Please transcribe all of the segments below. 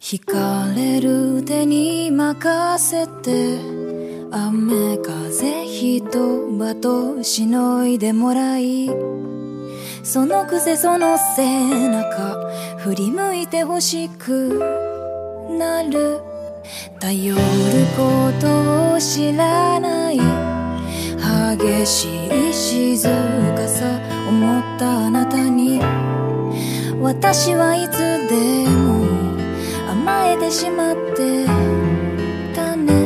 惹かれる手に任せて雨風一場としのいでもらいそのくせその背中振り向いてほしくなる。頼ることを知らない。激しい静かさ思ったあなたに。私はいつでも甘えてしまってたね。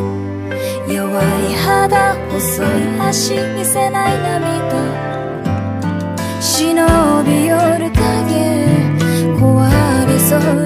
弱い肌細い足見せない涙。忍び寄る影壊れそう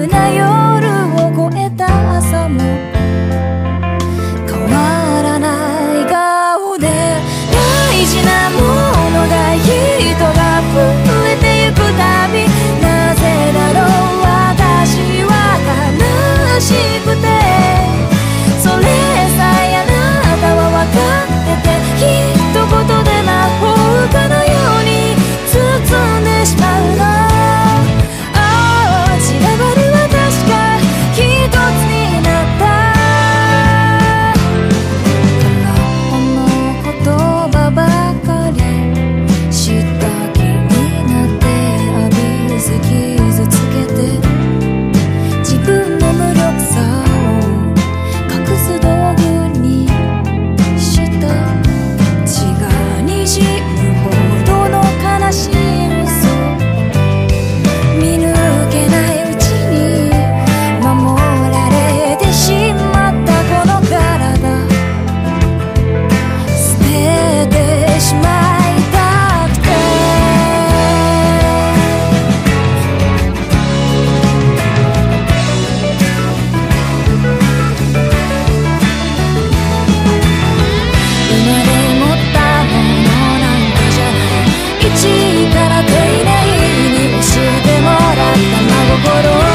心を。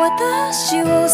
私を